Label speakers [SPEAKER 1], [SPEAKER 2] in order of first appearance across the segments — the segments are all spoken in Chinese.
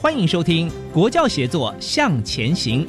[SPEAKER 1] 欢迎收听《国教协作向前行》。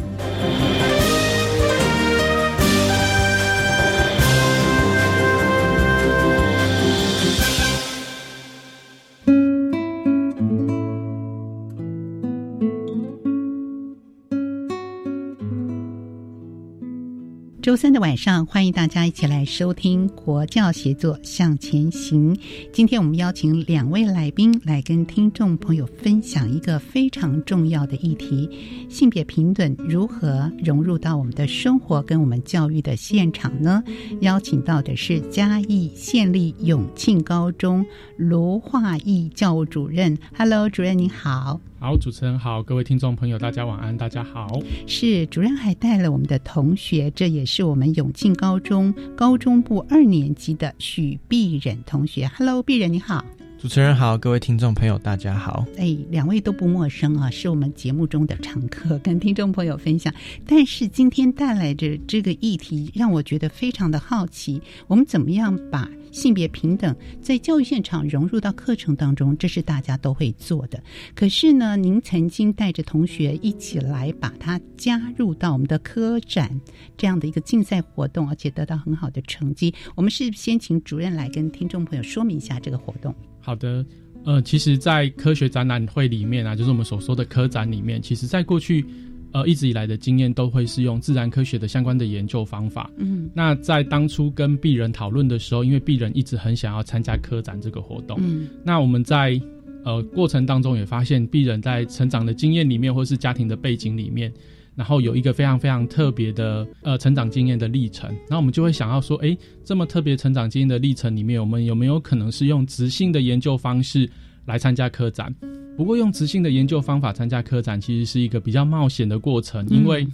[SPEAKER 2] 周三的晚上，欢迎大家一起来收听国教协作向前行。今天我们邀请两位来宾来跟听众朋友分享一个非常重要的议题：性别平等如何融入到我们的生活跟我们教育的现场呢？邀请到的是嘉义县立永庆高中卢化义教务主任。Hello，主任您好。
[SPEAKER 3] 好，主持人好，各位听众朋友，大家晚安，大家好。
[SPEAKER 2] 是主任还带了我们的同学，这也是我们永庆高中高中部二年级的许碧忍同学。Hello，碧忍你好。
[SPEAKER 4] 主持人好，各位听众朋友，大家好。
[SPEAKER 2] 哎，两位都不陌生啊，是我们节目中的常客，跟听众朋友分享。但是今天带来的这个议题，让我觉得非常的好奇。我们怎么样把性别平等在教育现场融入到课程当中？这是大家都会做的。可是呢，您曾经带着同学一起来把它加入到我们的科展这样的一个竞赛活动，而且得到很好的成绩。我们是先请主任来跟听众朋友说明一下这个活动。
[SPEAKER 3] 好的，呃，其实，在科学展览会里面啊，就是我们所说的科展里面，其实在过去，呃，一直以来的经验都会是用自然科学的相关的研究方法。嗯，那在当初跟鄙人讨论的时候，因为鄙人一直很想要参加科展这个活动，嗯，那我们在呃过程当中也发现，鄙人在成长的经验里面，或是家庭的背景里面。然后有一个非常非常特别的呃成长经验的历程，那我们就会想要说，哎，这么特别成长经验的历程里面，我们有没有可能是用直性的研究方式来参加科展？不过用直性的研究方法参加科展，其实是一个比较冒险的过程，因为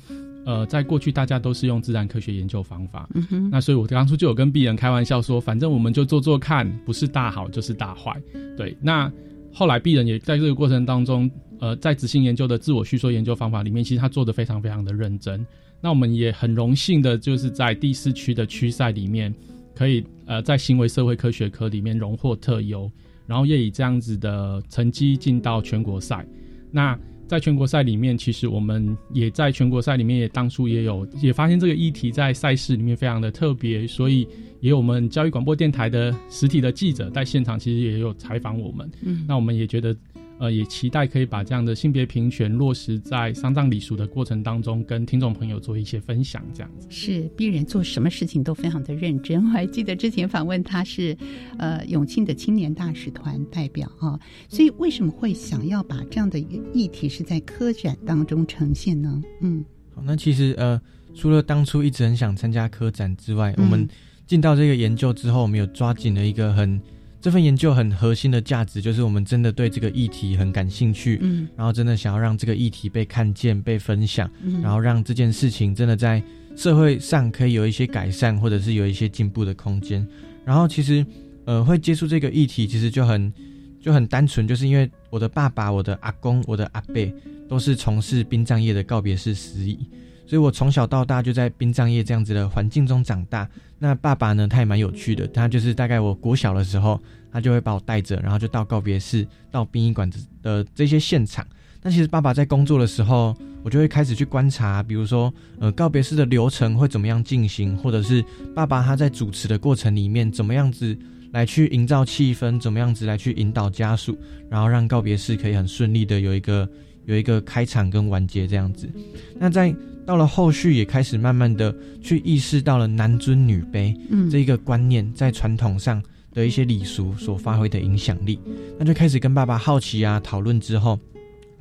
[SPEAKER 3] 呃，在过去大家都是用自然科学研究方法，那所以我当初就有跟鄙人开玩笑说，反正我们就做做看，不是大好就是大坏。对，那后来鄙人也在这个过程当中。呃，在执行研究的自我叙说研究方法里面，其实他做的非常非常的认真。那我们也很荣幸的，就是在第四区的区赛里面，可以呃在行为社会科学科里面荣获特优，然后也以这样子的成绩进到全国赛。那在全国赛里面，其实我们也在全国赛里面也当初也有也发现这个议题在赛事里面非常的特别，所以也有我们教育广播电台的实体的记者在现场，其实也有采访我们。嗯，那我们也觉得。呃，也期待可以把这样的性别平权落实在丧葬礼俗的过程当中，跟听众朋友做一些分享。这样子
[SPEAKER 2] 是，鄙人做什么事情都非常的认真。我还记得之前访问他是，呃，永庆的青年大使团代表啊。所以为什么会想要把这样的一个议题是在科展当中呈现呢？
[SPEAKER 4] 嗯，好，那其实呃，除了当初一直很想参加科展之外，我们进到这个研究之后，我们有抓紧了一个很。这份研究很核心的价值就是我们真的对这个议题很感兴趣，嗯，然后真的想要让这个议题被看见、被分享，嗯，然后让这件事情真的在社会上可以有一些改善，或者是有一些进步的空间。然后其实，呃，会接触这个议题其实就很就很单纯，就是因为我的爸爸、我的阿公、我的阿伯都是从事殡葬业的告别式司仪。所以我从小到大就在殡葬业这样子的环境中长大。那爸爸呢，他也蛮有趣的。他就是大概我国小的时候，他就会把我带着，然后就到告别式、到殡仪馆的这些现场。那其实爸爸在工作的时候，我就会开始去观察，比如说，呃，告别式的流程会怎么样进行，或者是爸爸他在主持的过程里面怎么样子来去营造气氛，怎么样子来去引导家属，然后让告别式可以很顺利的有一个有一个开场跟完结这样子。那在到了后续，也开始慢慢的去意识到了男尊女卑这一个观念在传统上的一些礼俗所发挥的影响力，那就开始跟爸爸好奇啊讨论之后。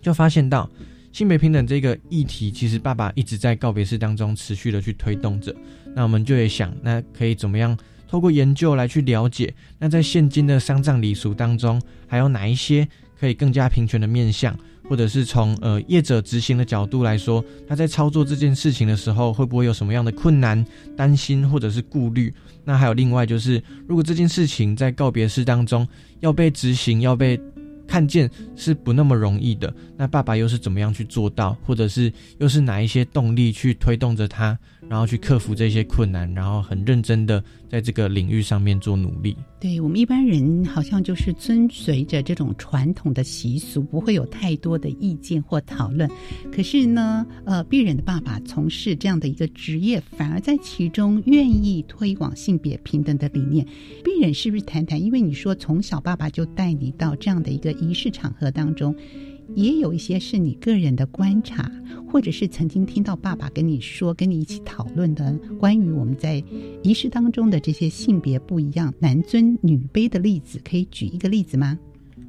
[SPEAKER 4] 就发现到性别平等这个议题，其实爸爸一直在告别式当中持续的去推动着。那我们就也想，那可以怎么样透过研究来去了解？那在现今的丧葬礼俗当中，还有哪一些可以更加平权的面向？或者是从呃业者执行的角度来说，他在操作这件事情的时候，会不会有什么样的困难、担心或者是顾虑？那还有另外就是，如果这件事情在告别式当中要被执行，要被看见是不那么容易的，那爸爸又是怎么样去做到，或者是又是哪一些动力去推动着他，然后去克服这些困难，然后很认真的在这个领域上面做努力。
[SPEAKER 2] 对我们一般人好像就是遵随着这种传统的习俗，不会有太多的意见或讨论。可是呢，呃，鄙人的爸爸从事这样的一个职业，反而在其中愿意推广性别平等的理念。鄙人是不是谈谈？因为你说从小爸爸就带你到这样的一个仪式场合当中。也有一些是你个人的观察，或者是曾经听到爸爸跟你说、跟你一起讨论的关于我们在仪式当中的这些性别不一样、男尊女卑的例子，可以举一个例子吗？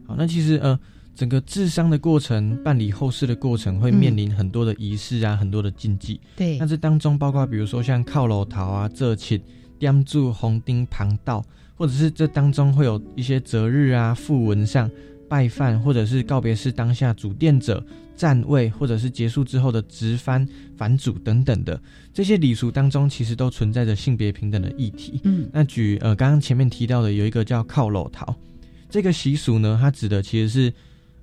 [SPEAKER 4] 好，那其实呃，整个治丧的过程、办理后事的过程，会面临很多的仪式啊，很多的禁忌。
[SPEAKER 2] 对，
[SPEAKER 4] 那这当中包括比如说像靠楼桃啊、这起掂住红钉旁道，或者是这当中会有一些择日啊、符文上。拜饭，或者是告别式当下主殿者站位，或者是结束之后的直幡反主等等的这些礼俗当中，其实都存在着性别平等的议题。
[SPEAKER 2] 嗯，
[SPEAKER 4] 那举呃刚刚前面提到的有一个叫靠楼桃这个习俗呢，它指的其实是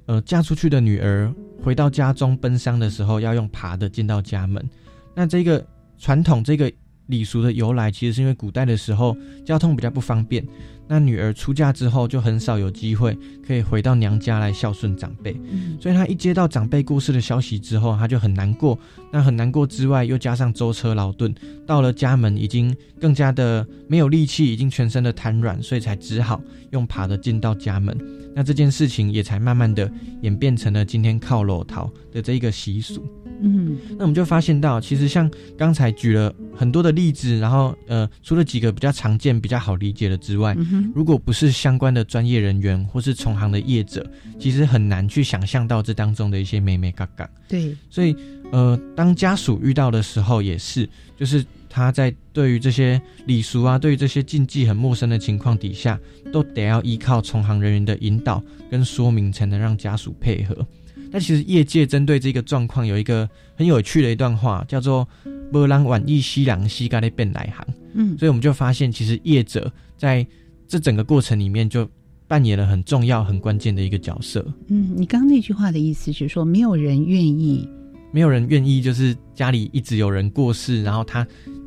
[SPEAKER 4] 呃嫁出去的女儿回到家中奔丧的时候要用爬的进到家门。那这个传统这个礼俗的由来，其实是因为古代的时候交通比较不方便。那女儿出嫁之后，就很少有机会可以回到娘家来孝顺长辈，所以她一接到长辈过世的消息之后，她就很难过。那很难过之外，又加上舟车劳顿，到了家门已经更加的没有力气，已经全身的瘫软，所以才只好用爬的进到家门。那这件事情也才慢慢的演变成了今天靠裸逃的这一个习俗。
[SPEAKER 2] 嗯，
[SPEAKER 4] 那我们就发现到，其实像刚才举了很多的例子，然后呃，除了几个比较常见、比较好理解的之外，如果不是相关的专业人员或是从行的业者，其实很难去想象到这当中的一些美美嘎嘎。
[SPEAKER 2] 对，
[SPEAKER 4] 所以呃，当家属遇到的时候，也是就是他在对于这些礼俗啊，对于这些禁忌很陌生的情况底下，都得要依靠从行人员的引导跟说明，才能让家属配合。那其实业界针对这个状况有一个很有趣的一段话，叫做“波浪晚意西凉西嘎的变来行”。
[SPEAKER 2] 嗯，
[SPEAKER 4] 所以我们就发现，其实业者在这整个过程里面就扮演了很重要、很关键的一个角色。
[SPEAKER 2] 嗯，你刚刚那句话的意思是说，没有人愿意，
[SPEAKER 4] 没有人愿意，就是家里一直有人过世，然后他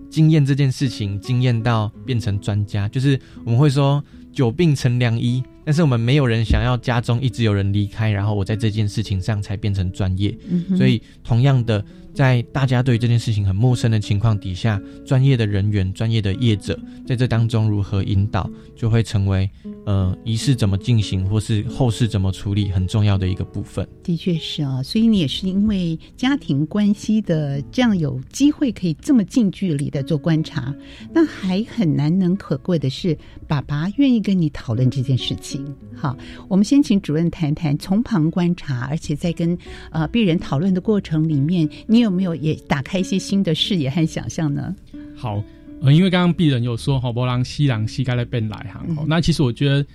[SPEAKER 4] 经验这件事情，经验到变成专家，就是我们会说久病成良医。但是我们没有人想要家中一直有人离开，然后我在这件事情上才变成专业。所以同样的，在大家对这件事情很陌生的情况底下，专业的人员、专业的业者在这当中如何引导，就会成为呃仪式怎么进行，或是后事怎么处理很重要的一个部分。
[SPEAKER 2] 的确是啊，所以你也是因为家庭关系的这样有机会可以这么近距离的做观察，那还很难能可贵的是，爸爸愿意跟你讨论这件事情。好，我们先请主任谈谈从旁观察，而且在跟呃病人讨论的过程里面，你有没有也打开一些新的视野和想象呢？
[SPEAKER 3] 好，呃，因为刚刚病人有说，哈，波浪西郎西该来变来哈，那其实我觉得，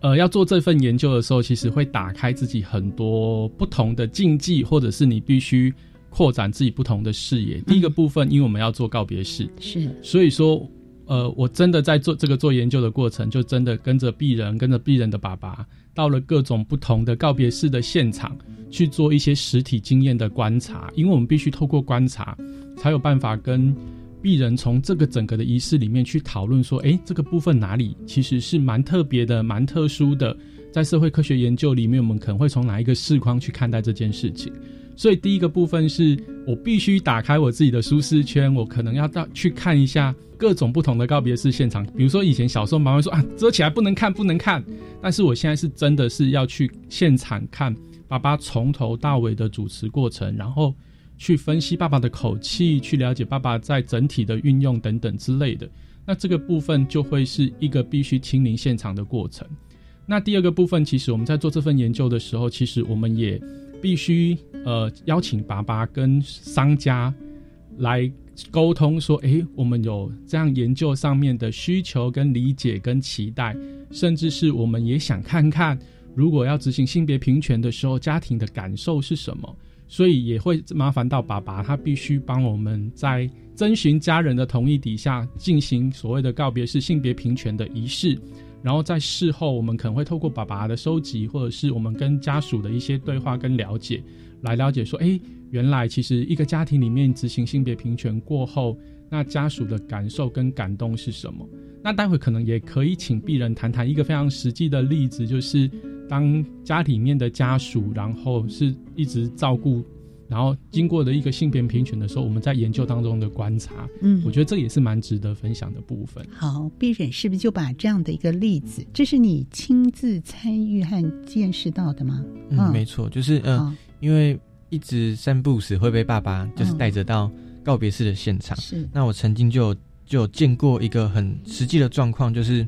[SPEAKER 3] 呃，要做这份研究的时候，其实会打开自己很多不同的禁忌，或者是你必须扩展自己不同的视野。第一个部分，因为我们要做告别式，
[SPEAKER 2] 是，
[SPEAKER 3] 所以说。呃，我真的在做这个做研究的过程，就真的跟着鄙人，跟着鄙人的爸爸，到了各种不同的告别式的现场，去做一些实体经验的观察。因为我们必须透过观察，才有办法跟鄙人从这个整个的仪式里面去讨论说，哎，这个部分哪里其实是蛮特别的、蛮特殊的。在社会科学研究里面，我们可能会从哪一个视框去看待这件事情？所以第一个部分是我必须打开我自己的舒适圈，我可能要到去看一下各种不同的告别式现场。比如说以前小时候妈妈说啊，遮起来不能看，不能看。但是我现在是真的是要去现场看爸爸从头到尾的主持过程，然后去分析爸爸的口气，去了解爸爸在整体的运用等等之类的。那这个部分就会是一个必须亲临现场的过程。那第二个部分，其实我们在做这份研究的时候，其实我们也必须呃邀请爸爸跟商家来沟通，说，诶，我们有这样研究上面的需求跟理解跟期待，甚至是我们也想看看，如果要执行性别平权的时候，家庭的感受是什么。所以也会麻烦到爸爸，他必须帮我们在征询家人的同意底下进行所谓的告别式性别平权的仪式。然后在事后，我们可能会透过爸爸的收集，或者是我们跟家属的一些对话跟了解，来了解说，哎，原来其实一个家庭里面执行性别平权过后，那家属的感受跟感动是什么？那待会可能也可以请病人谈谈一个非常实际的例子，就是当家里面的家属，然后是一直照顾。然后经过的一个性别平权的时候，我们在研究当中的观察，嗯，我觉得这也是蛮值得分享的部分。
[SPEAKER 2] 好，毕忍是不是就把这样的一个例子，这是你亲自参与和见识到的吗？
[SPEAKER 4] 嗯，没错，就是嗯，因为一直散步时会被爸爸就是带着到告别式的现场，
[SPEAKER 2] 是。
[SPEAKER 4] 那我曾经就就有见过一个很实际的状况，就是。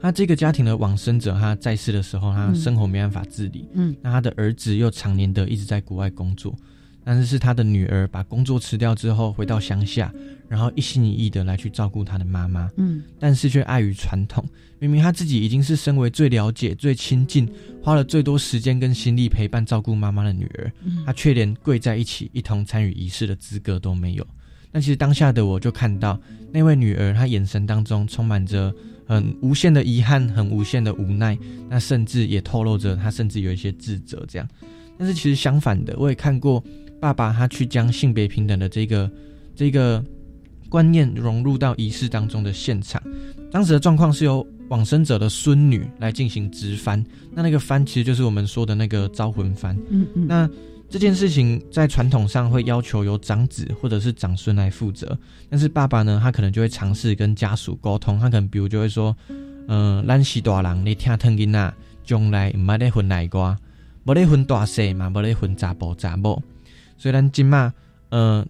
[SPEAKER 4] 他这个家庭的往生者，他在世的时候，他生活没办法自理。嗯，那他的儿子又常年的一直在国外工作，但是是他的女儿把工作辞掉之后，回到乡下，然后一心一意的来去照顾他的妈妈。嗯，但是却碍于传统，明明他自己已经是身为最了解、最亲近、花了最多时间跟心力陪伴照顾妈妈的女儿，他却连跪在一起一同参与仪式的资格都没有。但其实当下的我就看到那位女儿，她眼神当中充满着。很无限的遗憾，很无限的无奈，那甚至也透露着她甚至有一些自责这样。但是其实相反的，我也看过爸爸他去将性别平等的这个这个观念融入到仪式当中的现场。当时的状况是由往生者的孙女来进行直翻，那那个翻其实就是我们说的那个招魂翻。嗯嗯，那。这件事情在传统上会要求由长子或者是长孙来负责，但是爸爸呢，他可能就会尝试跟家属沟通，他可能比如就会说，嗯，咱是大人，你听疼囡仔，将来唔爱咧分内瓜，无咧分大细嘛，无咧分查甫查某。虽然今嘛，嗯，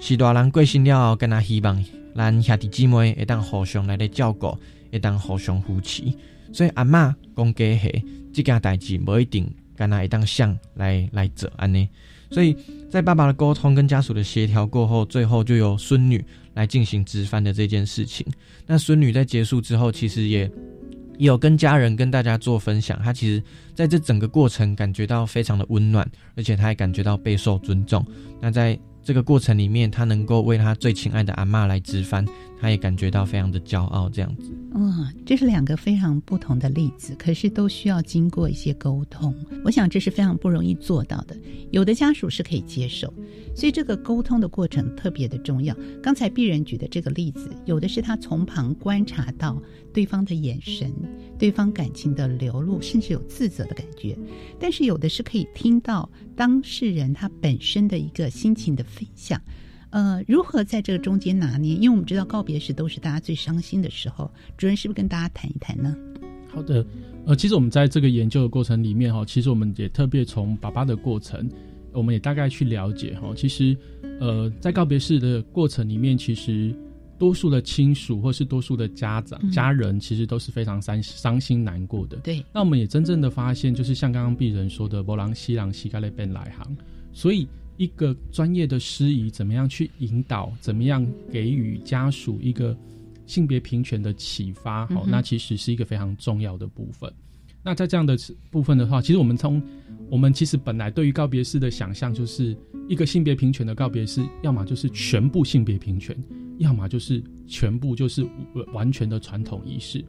[SPEAKER 4] 是大人过身了后，跟他希望咱兄弟姊妹会当互相来咧照顾，会当互相扶持。所以阿嬷讲家系这件代志，无一定。跟他一当像来来者安呢，所以在爸爸的沟通跟家属的协调过后，最后就由孙女来进行直翻的这件事情。那孙女在结束之后，其实也有跟家人跟大家做分享。她其实在这整个过程感觉到非常的温暖，而且她也感觉到备受尊重。那在这个过程里面，他能够为他最亲爱的阿妈来直翻，他也感觉到非常的骄傲。这样子，
[SPEAKER 2] 哇，这是两个非常不同的例子，可是都需要经过一些沟通。我想这是非常不容易做到的。有的家属是可以接受，所以这个沟通的过程特别的重要。刚才鄙人举的这个例子，有的是他从旁观察到对方的眼神、对方感情的流露，甚至有自责的感觉；但是有的是可以听到当事人他本身的一个心情的。分享，呃，如何在这个中间拿捏？因为我们知道告别时都是大家最伤心的时候，主任是不是跟大家谈一谈呢？
[SPEAKER 3] 好的，呃，其实我们在这个研究的过程里面哈，其实我们也特别从爸爸的过程，我们也大概去了解哈，其实呃，在告别式的过程里面，其实多数的亲属或是多数的家长家人，其实都是非常伤伤心难过的。
[SPEAKER 2] 对，
[SPEAKER 3] 那我们也真正的发现，就是像刚刚鄙人说的“波浪西浪西盖勒变来行”，所以。一个专业的司仪怎么样去引导？怎么样给予家属一个性别平权的启发？好，那其实是一个非常重要的部分。那在这样的部分的话，其实我们从我们其实本来对于告别式的想象，就是一个性别平权的告别式，要么就是全部性别平权，要么就是全部就是完全的传统仪式。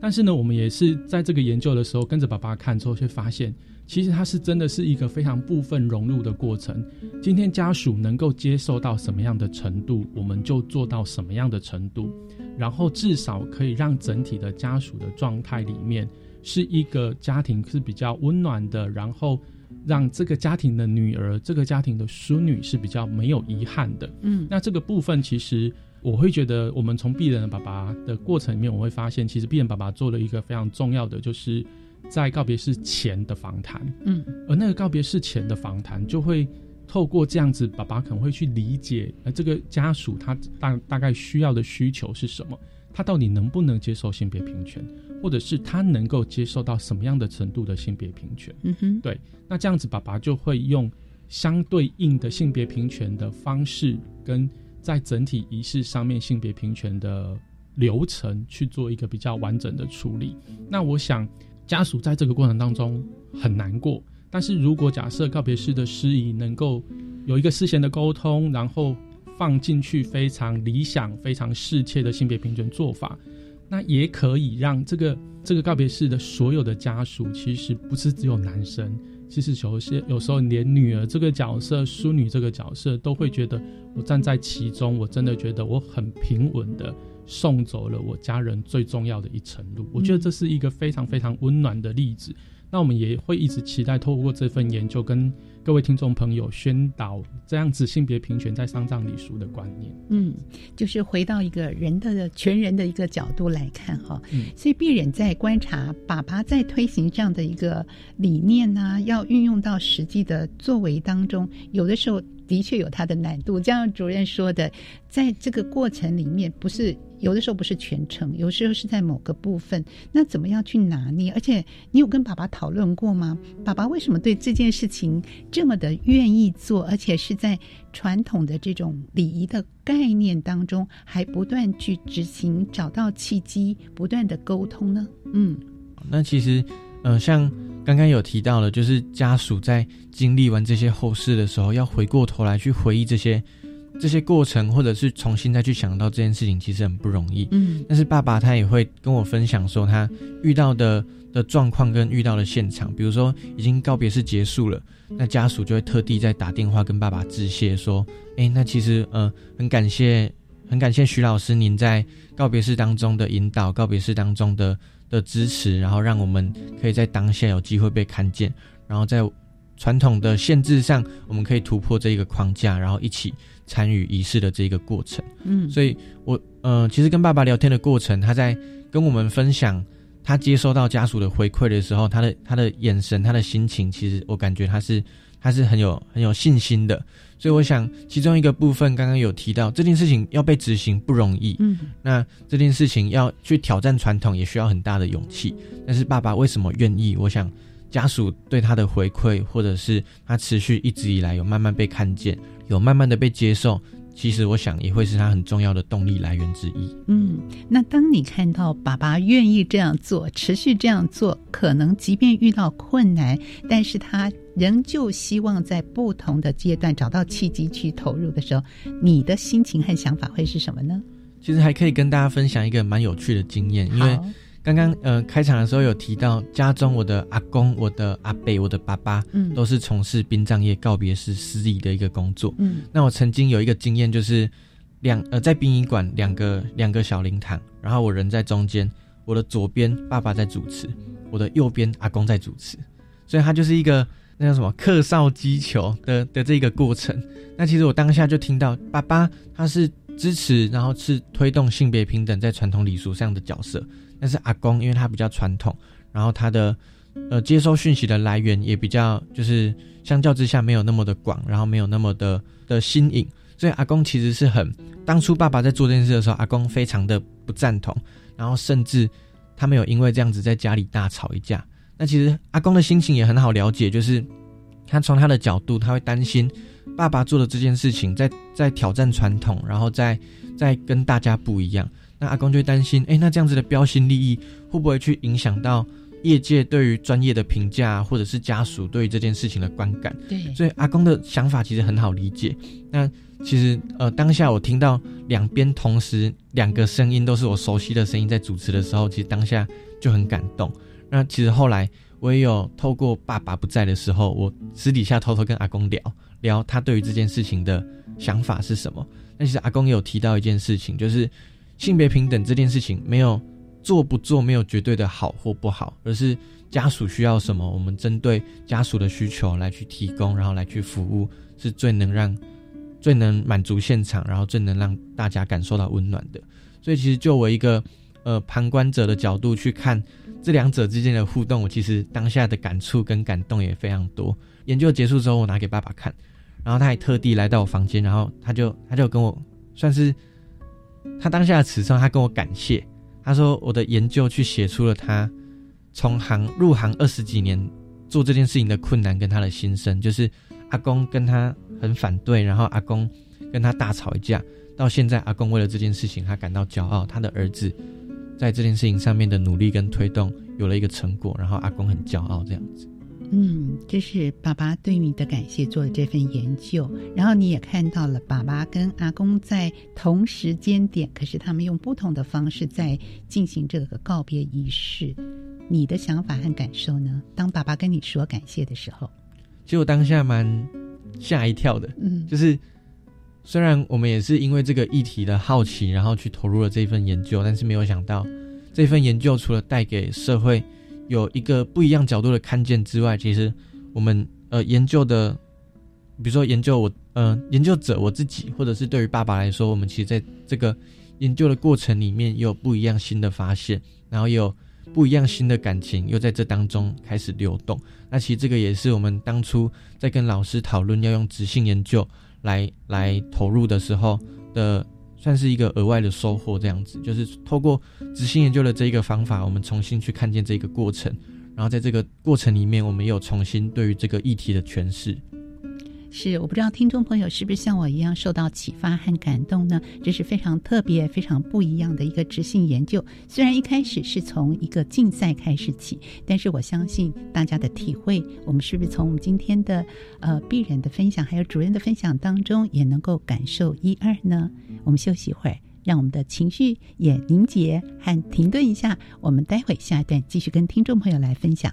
[SPEAKER 3] 但是呢，我们也是在这个研究的时候，跟着爸爸看之后，却发现。其实它是真的是一个非常部分融入的过程。今天家属能够接受到什么样的程度，我们就做到什么样的程度，然后至少可以让整体的家属的状态里面是一个家庭是比较温暖的，然后让这个家庭的女儿、这个家庭的孙女是比较没有遗憾的。嗯，那这个部分其实我会觉得，我们从鄙人的爸爸的过程里面，我会发现，其实鄙人爸爸做了一个非常重要的，就是在告别式前的访谈。嗯，而那个告别式前的访谈就会。透过这样子，爸爸可能会去理解，呃，这个家属他大大概需要的需求是什么，他到底能不能接受性别平权，或者是他能够接受到什么样的程度的性别平权？嗯哼，对，那这样子，爸爸就会用相对应的性别平权的方式，跟在整体仪式上面性别平权的流程去做一个比较完整的处理。那我想，家属在这个过程当中很难过。但是如果假设告别式的司仪能够有一个事先的沟通，然后放进去非常理想、非常适切的性别平权做法，那也可以让这个这个告别式的所有的家属，其实不是只有男生，其实有些有时候连女儿这个角色、淑女这个角色都会觉得，我站在其中，我真的觉得我很平稳的送走了我家人最重要的一程路。我觉得这是一个非常非常温暖的例子。那我们也会一直期待透过这份研究，跟各位听众朋友宣导这样子性别平权在丧葬礼俗的观念。
[SPEAKER 2] 嗯，就是回到一个人的全人的一个角度来看哈。嗯，所以病人在观察爸爸在推行这样的一个理念呢，要运用到实际的作为当中，有的时候。的确有它的难度，就像主任说的，在这个过程里面，不是有的时候不是全程，有时候是在某个部分，那怎么样去拿捏？而且你有跟爸爸讨论过吗？爸爸为什么对这件事情这么的愿意做，而且是在传统的这种礼仪的概念当中，还不断去执行，找到契机，不断的沟通呢？嗯，
[SPEAKER 4] 那其实。嗯，像刚刚有提到了，就是家属在经历完这些后事的时候，要回过头来去回忆这些这些过程，或者是重新再去想到这件事情，其实很不容易。嗯，但是爸爸他也会跟我分享说，他遇到的的状况跟遇到的现场，比如说已经告别式结束了，那家属就会特地在打电话跟爸爸致谢，说：“哎，那其实呃，很感谢，很感谢徐老师您在告别式当中的引导，告别式当中的。”的支持，然后让我们可以在当下有机会被看见，然后在传统的限制上，我们可以突破这一个框架，然后一起参与仪式的这个过程。嗯，所以我呃，其实跟爸爸聊天的过程，他在跟我们分享他接收到家属的回馈的时候，他的他的眼神，他的心情，其实我感觉他是他是很有很有信心的。所以我想，其中一个部分刚刚有提到，这件事情要被执行不容易。嗯，那这件事情要去挑战传统，也需要很大的勇气。但是爸爸为什么愿意？我想，家属对他的回馈，或者是他持续一直以来有慢慢被看见，有慢慢的被接受。其实我想也会是他很重要的动力来源之一。
[SPEAKER 2] 嗯，那当你看到爸爸愿意这样做，持续这样做，可能即便遇到困难，但是他仍旧希望在不同的阶段找到契机去投入的时候，你的心情和想法会是什么呢？
[SPEAKER 4] 其实还可以跟大家分享一个蛮有趣的经验，因为。刚刚呃开场的时候有提到，家中我的阿公、我的阿伯、我的爸爸，嗯，都是从事殡葬业告别式司仪的一个工作。嗯，那我曾经有一个经验，就是两呃在殡仪馆两个两个小灵堂，然后我人在中间，我的左边爸爸在主持，我的右边阿公在主持，所以他就是一个那叫什么客少击球的的这个过程。那其实我当下就听到爸爸他是支持，然后是推动性别平等在传统礼俗上的角色。但是阿公，因为他比较传统，然后他的呃接收讯息的来源也比较，就是相较之下没有那么的广，然后没有那么的的新颖，所以阿公其实是很当初爸爸在做这件事的时候，阿公非常的不赞同，然后甚至他没有因为这样子在家里大吵一架。那其实阿公的心情也很好了解，就是他从他的角度，他会担心爸爸做的这件事情在在挑战传统，然后在在跟大家不一样。那阿公就会担心，哎，那这样子的标新立异会不会去影响到业界对于专业的评价，或者是家属对于这件事情的观感？
[SPEAKER 2] 对，
[SPEAKER 4] 所以阿公的想法其实很好理解。那其实呃，当下我听到两边同时两个声音都是我熟悉的声音在主持的时候，其实当下就很感动。那其实后来我也有透过爸爸不在的时候，我私底下偷偷跟阿公聊聊他对于这件事情的想法是什么。那其实阿公也有提到一件事情，就是。性别平等这件事情没有做不做没有绝对的好或不好，而是家属需要什么，我们针对家属的需求来去提供，然后来去服务，是最能让最能满足现场，然后最能让大家感受到温暖的。所以，其实就我一个呃旁观者的角度去看这两者之间的互动，我其实当下的感触跟感动也非常多。研究结束之后，我拿给爸爸看，然后他还特地来到我房间，然后他就他就跟我算是他当下的词上，他跟我感谢，他说我的研究去写出了他从行入行二十几年做这件事情的困难跟他的心声，就是阿公跟他很反对，然后阿公跟他大吵一架。到现在，阿公为了这件事情，他感到骄傲。他的儿子在这件事情上面的努力跟推动有了一个成果，然后阿公很骄傲，这样子。
[SPEAKER 2] 嗯，这是爸爸对你的感谢，做了这份研究，然后你也看到了爸爸跟阿公在同时间点，可是他们用不同的方式在进行这个告别仪式。你的想法和感受呢？当爸爸跟你说感谢的时候，
[SPEAKER 4] 其实我当下蛮吓一跳的。嗯，就是。虽然我们也是因为这个议题的好奇，然后去投入了这份研究，但是没有想到，这份研究除了带给社会有一个不一样角度的看见之外，其实我们呃研究的，比如说研究我呃研究者我自己，或者是对于爸爸来说，我们其实在这个研究的过程里面，有不一样新的发现，然后有不一样新的感情，又在这当中开始流动。那其实这个也是我们当初在跟老师讨论要用直性研究。来来投入的时候的，算是一个额外的收获，这样子，就是透过执行研究的这一个方法，我们重新去看见这个过程，然后在这个过程里面，我们有重新对于这个议题的诠释。
[SPEAKER 2] 是，我不知道听众朋友是不是像我一样受到启发和感动呢？这是非常特别、非常不一样的一个执行研究。虽然一开始是从一个竞赛开始起，但是我相信大家的体会，我们是不是从我们今天的呃病人的分享，还有主任的分享当中，也能够感受一二呢？我们休息一会儿，让我们的情绪也凝结和停顿一下。我们待会下一段继续跟听众朋友来分享。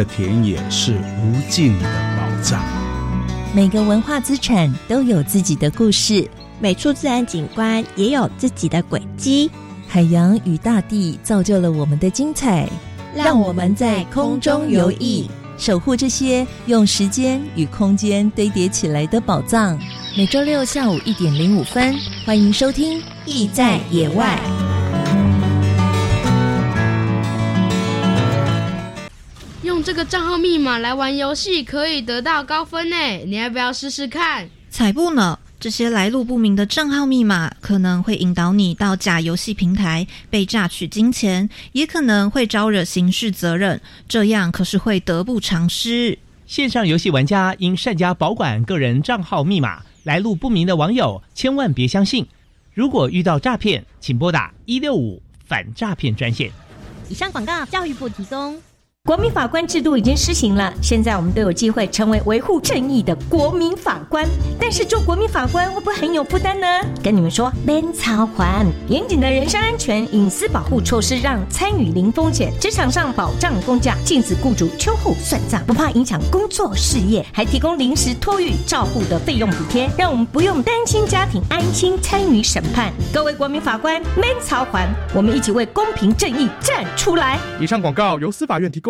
[SPEAKER 5] 的田野是无尽的宝藏。
[SPEAKER 6] 每个文化资产都有自己的故事，
[SPEAKER 7] 每处自然景观也有自己的轨迹。
[SPEAKER 6] 海洋与大地造就了我们的精彩，
[SPEAKER 7] 让我们在空中游弋，
[SPEAKER 6] 守护这些用时间与空间堆叠起来的宝藏。每周六下午一点零五分，欢迎收听《
[SPEAKER 7] 意在野外》。
[SPEAKER 8] 用这个账号密码来玩游戏，可以得到高分呢！你要不要试试看？
[SPEAKER 9] 才不呢！这些来路不明的账号密码可能会引导你到假游戏平台被榨取金钱，也可能会招惹刑事责任，这样可是会得不偿失。
[SPEAKER 1] 线上游戏玩家应善加保管个人账号密码，来路不明的网友千万别相信。如果遇到诈骗，请拨打一六五反诈骗专线。
[SPEAKER 10] 以上广告，教育部提供。
[SPEAKER 11] 国民法官制度已经施行了，现在我们都有机会成为维护正义的国民法官。但是做国民法官会不会很有负担呢？跟你们说，免操还严谨的人身安全隐私保护措施，让参与零风险，职场上保障工价，禁止雇主秋后算账，不怕影响工作事业，还提供临时托育照护的费用补贴，让我们不用担心家庭，安心参与审判。各位国民法官，免操还，我们一起为公平正义站出来。
[SPEAKER 12] 以上广告由司法院提供。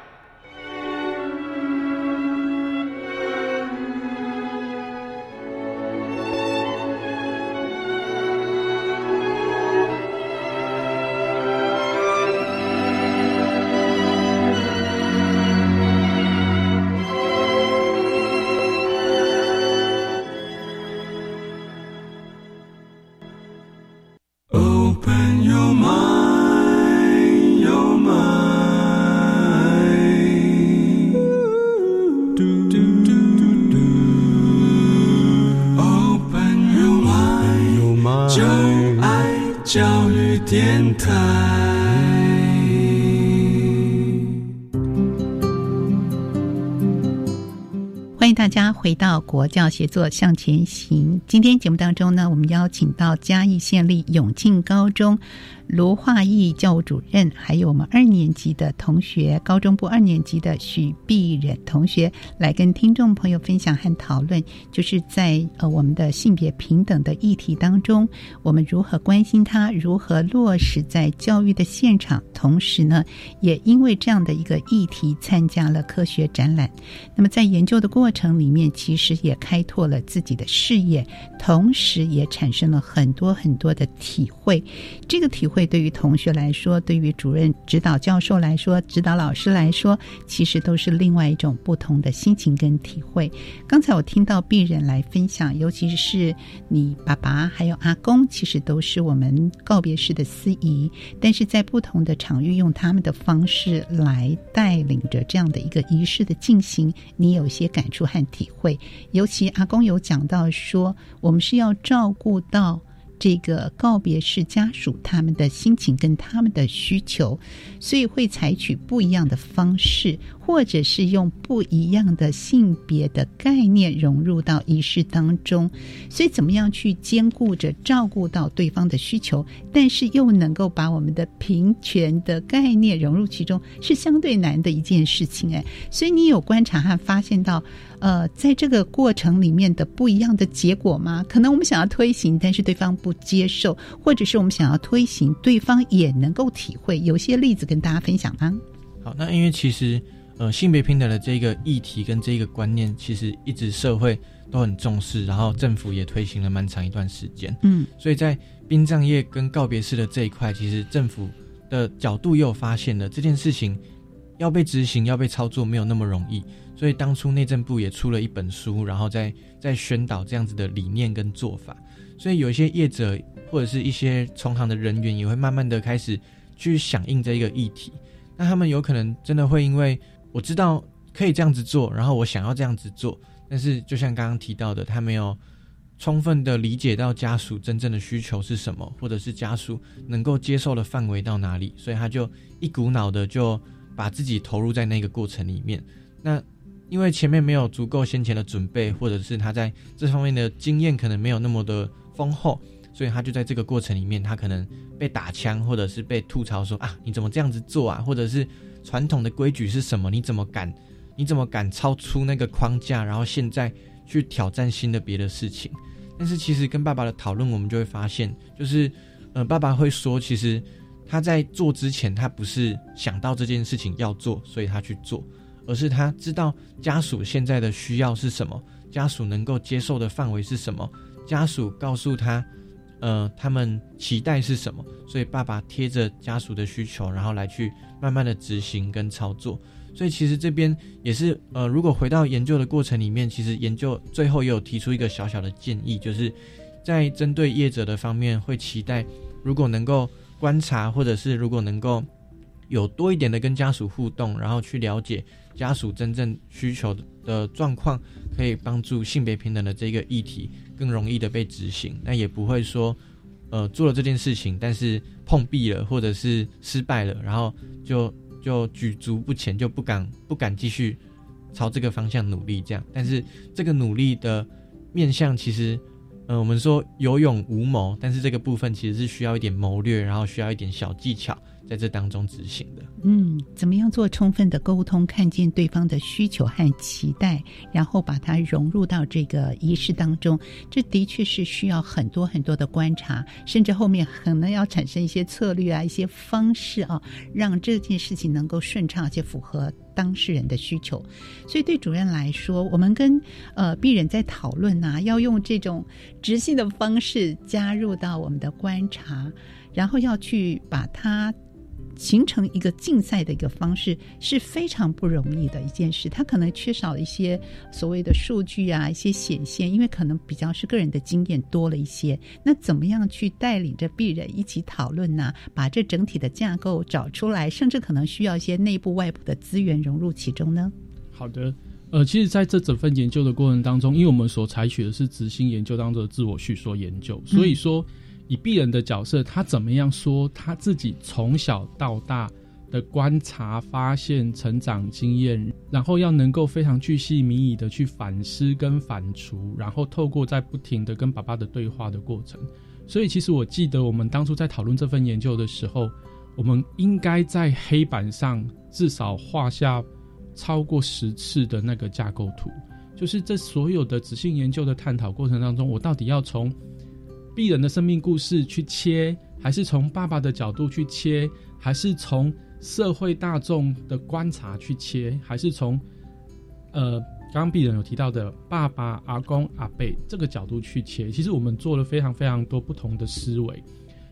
[SPEAKER 13] 电台。
[SPEAKER 2] 欢迎大家回到国教协作向前行。今天节目当中呢，我们邀请到嘉义县立永庆高中。卢化义教务主任，还有我们二年级的同学，高中部二年级的许碧忍同学，来跟听众朋友分享和讨论，就是在呃我们的性别平等的议题当中，我们如何关心它，如何落实在教育的现场，同时呢，也因为这样的一个议题，参加了科学展览。那么在研究的过程里面，其实也开拓了自己的视野，同时也产生了很多很多的体会。这个体会。对于同学来说，对于主任、指导教授来说，指导老师来说，其实都是另外一种不同的心情跟体会。刚才我听到病人来分享，尤其是你爸爸还有阿公，其实都是我们告别式的司仪，但是在不同的场域，用他们的方式来带领着这样的一个仪式的进行，你有些感触和体会。尤其阿公有讲到说，我们是要照顾到。这个告别式家属他们的心情跟他们的需求，所以会采取不一样的方式。或者是用不一样的性别的概念融入到仪式当中，所以怎么样去兼顾着照顾到对方的需求，但是又能够把我们的平权的概念融入其中，是相对难的一件事情。哎，所以你有观察和发现到，呃，在这个过程里面的不一样的结果吗？可能我们想要推行，但是对方不接受，或者是我们想要推行，对方也能够体会。有些例子跟大家分享吗？
[SPEAKER 4] 好，那因为其实。呃，性别平等的这个议题跟这个观念，其实一直社会都很重视，然后政府也推行了蛮长一段时间。
[SPEAKER 2] 嗯，
[SPEAKER 4] 所以在殡葬业跟告别式的这一块，其实政府的角度又发现了这件事情要被执行、要被操作没有那么容易，所以当初内政部也出了一本书，然后在在宣导这样子的理念跟做法。所以有一些业者或者是一些从行的人员，也会慢慢的开始去响应这一个议题。那他们有可能真的会因为我知道可以这样子做，然后我想要这样子做，但是就像刚刚提到的，他没有充分的理解到家属真正的需求是什么，或者是家属能够接受的范围到哪里，所以他就一股脑的就把自己投入在那个过程里面。那因为前面没有足够先前的准备，或者是他在这方面的经验可能没有那么的丰厚，所以他就在这个过程里面，他可能被打枪，或者是被吐槽说啊，你怎么这样子做啊？或者是传统的规矩是什么？你怎么敢？你怎么敢超出那个框架？然后现在去挑战新的别的事情？但是其实跟爸爸的讨论，我们就会发现，就是呃，爸爸会说，其实他在做之前，他不是想到这件事情要做，所以他去做，而是他知道家属现在的需要是什么，家属能够接受的范围是什么。家属告诉他，呃，他们期待是什么？所以爸爸贴着家属的需求，然后来去慢慢的执行跟操作。所以其实这边也是，呃，如果回到研究的过程里面，其实研究最后也有提出一个小小的建议，就是在针对业者的方面，会期待如果能够观察，或者是如果能够有多一点的跟家属互动，然后去了解家属真正需求的的状况，可以帮助性别平等的这个议题。更容易的被执行，那也不会说，呃，做了这件事情，但是碰壁了，或者是失败了，然后就就举足不前，就不敢不敢继续朝这个方向努力。这样，但是这个努力的面向，其实，呃，我们说有勇无谋，但是这个部分其实是需要一点谋略，然后需要一点小技巧。在这当中执行的，
[SPEAKER 2] 嗯，怎么样做充分的沟通，看见对方的需求和期待，然后把它融入到这个仪式当中，这的确是需要很多很多的观察，甚至后面可能要产生一些策略啊，一些方式啊，让这件事情能够顺畅且符合当事人的需求。所以对主任来说，我们跟呃病人在讨论呐，要用这种直性的方式加入到我们的观察，然后要去把它。形成一个竞赛的一个方式是非常不容易的一件事，它可能缺少一些所谓的数据啊，一些显现，因为可能比较是个人的经验多了一些。那怎么样去带领着病人一起讨论呢？把这整体的架构找出来，甚至可能需要一些内部外部的资源融入其中呢？
[SPEAKER 3] 好的，呃，其实在这整份研究的过程当中，因为我们所采取的是执行研究当中的自我叙说研究，所以说。以病人的角色，他怎么样说他自己从小到大的观察、发现、成长经验，然后要能够非常巨细靡遗的去反思跟反刍，然后透过在不停的跟爸爸的对话的过程。所以，其实我记得我们当初在讨论这份研究的时候，我们应该在黑板上至少画下超过十次的那个架构图，就是这所有的仔细研究的探讨过程当中，我到底要从。鄙人的生命故事去切，还是从爸爸的角度去切，还是从社会大众的观察去切，还是从呃刚刚鄙人有提到的爸爸、阿公、阿伯这个角度去切？其实我们做了非常非常多不同的思维，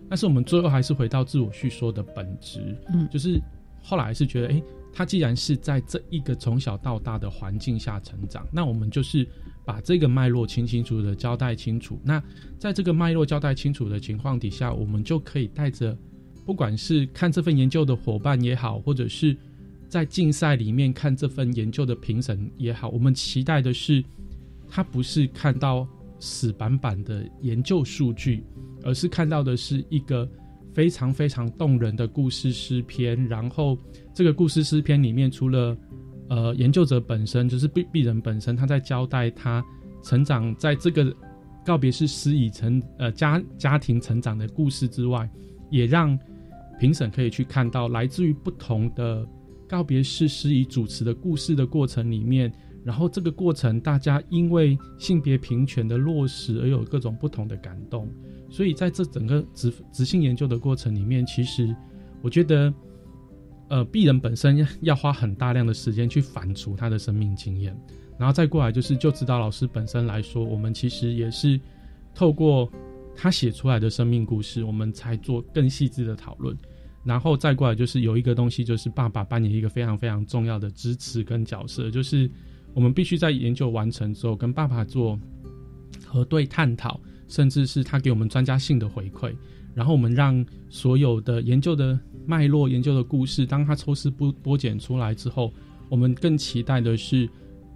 [SPEAKER 3] 但是我们最后还是回到自我叙说的本质，嗯，就是后来是觉得，哎，他既然是在这一个从小到大的环境下成长，那我们就是。把这个脉络清清楚楚的交代清楚。那在这个脉络交代清楚的情况底下，我们就可以带着，不管是看这份研究的伙伴也好，或者是在竞赛里面看这份研究的评审也好，我们期待的是，他不是看到死板板的研究数据，而是看到的是一个非常非常动人的故事诗篇。然后这个故事诗篇里面，除了呃，研究者本身就是病病人本身，他在交代他成长在这个告别式施以成呃家家庭成长的故事之外，也让评审可以去看到来自于不同的告别式施以主持的故事的过程里面，然后这个过程大家因为性别平权的落实而有各种不同的感动，所以在这整个执执行研究的过程里面，其实我觉得。呃，病人本身要花很大量的时间去反刍他的生命经验，然后再过来就是就指导老师本身来说，我们其实也是透过他写出来的生命故事，我们才做更细致的讨论，然后再过来就是有一个东西，就是爸爸扮演一个非常非常重要的支持跟角色，就是我们必须在研究完成之后跟爸爸做核对探讨，甚至是他给我们专家性的回馈。然后我们让所有的研究的脉络、研究的故事，当它抽丝剥剥茧出来之后，我们更期待的是，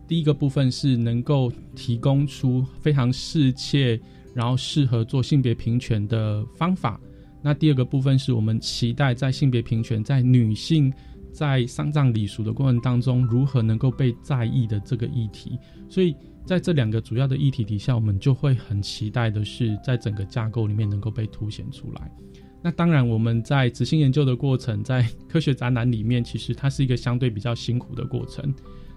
[SPEAKER 3] 第一个部分是能够提供出非常适切，然后适合做性别平权的方法。那第二个部分是我们期待在性别平权在女性在丧葬礼俗的过程当中，如何能够被在意的这个议题。所以在这两个主要的议题底下，我们就会很期待的是，在整个架构里面能够被凸显出来。那当然，我们在执行研究的过程，在科学展览里面，其实它是一个相对比较辛苦的过程。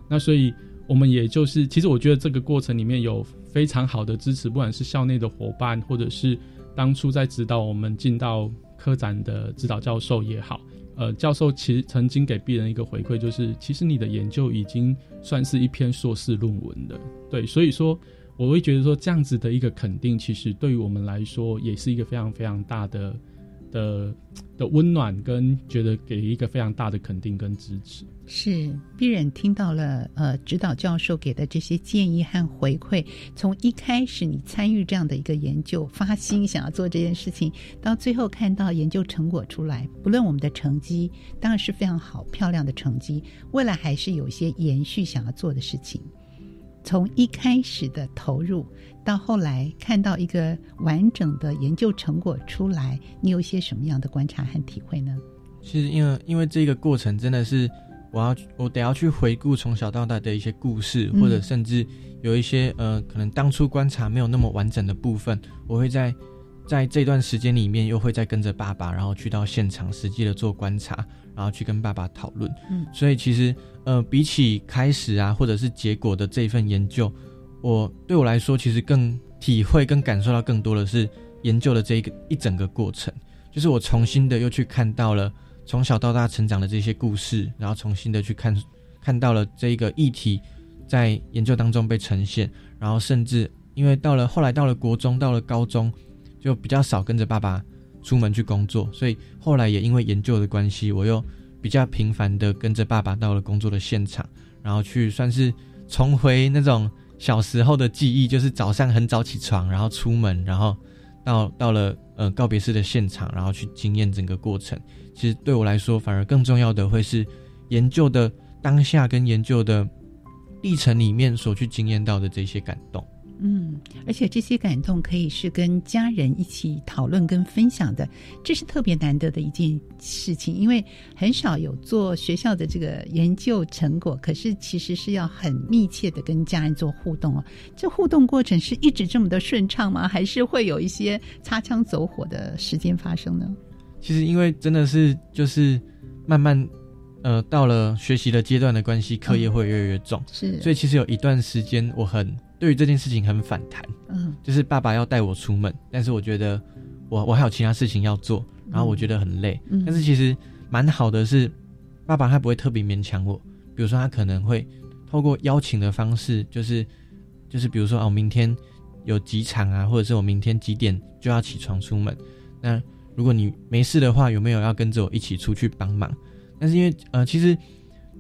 [SPEAKER 3] 那所以，我们也就是，其实我觉得这个过程里面有非常好的支持，不管是校内的伙伴，或者是当初在指导我们进到科展的指导教授也好。呃，教授其实曾经给病人一个回馈，就是其实你的研究已经算是一篇硕士论文了。对，所以说我会觉得说这样子的一个肯定，其实对于我们来说也是一个非常非常大的。的的温暖跟觉得给一个非常大的肯定跟支持，
[SPEAKER 2] 是必然听到了呃指导教授给的这些建议和回馈。从一开始你参与这样的一个研究，发心想要做这件事情，到最后看到研究成果出来，不论我们的成绩当然是非常好漂亮的成绩，未来还是有一些延续想要做的事情。从一开始的投入。到后来看到一个完整的研究成果出来，你有一些什么样的观察和体会呢？
[SPEAKER 4] 其实，因为因为这个过程真的是我要我得要去回顾从小到大的一些故事，或者甚至有一些呃可能当初观察没有那么完整的部分，我会在在这段时间里面又会再跟着爸爸，然后去到现场实际的做观察，然后去跟爸爸讨论。嗯，所以其实呃比起开始啊或者是结果的这一份研究。我对我来说，其实更体会、更感受到更多的是研究的这一个一整个过程，就是我重新的又去看到了从小到大成长的这些故事，然后重新的去看看到了这一个议题在研究当中被呈现，然后甚至因为到了后来到了国中、到了高中，就比较少跟着爸爸出门去工作，所以后来也因为研究的关系，我又比较频繁的跟着爸爸到了工作的现场，然后去算是重回那种。小时候的记忆就是早上很早起床，然后出门，然后到到了呃告别式的现场，然后去经验整个过程。其实对我来说，反而更重要的会是研究的当下跟研究的历程里面所去经验到的这些感动。
[SPEAKER 2] 嗯，而且这些感动可以是跟家人一起讨论跟分享的，这是特别难得的一件事情，因为很少有做学校的这个研究成果，可是其实是要很密切的跟家人做互动哦。这互动过程是一直这么的顺畅吗？还是会有一些擦枪走火的时间发生呢？
[SPEAKER 4] 其实因为真的是就是慢慢呃到了学习的阶段的关系，课业会越来越重，
[SPEAKER 2] 是，
[SPEAKER 4] 所以其实有一段时间我很。对于这件事情很反弹，嗯，就是爸爸要带我出门，但是我觉得我我还有其他事情要做，然后我觉得很累，嗯，但是其实蛮好的是，爸爸他不会特别勉强我，比如说他可能会透过邀请的方式，就是就是比如说哦，明天有几场啊，或者是我明天几点就要起床出门，那如果你没事的话，有没有要跟着我一起出去帮忙？但是因为呃，其实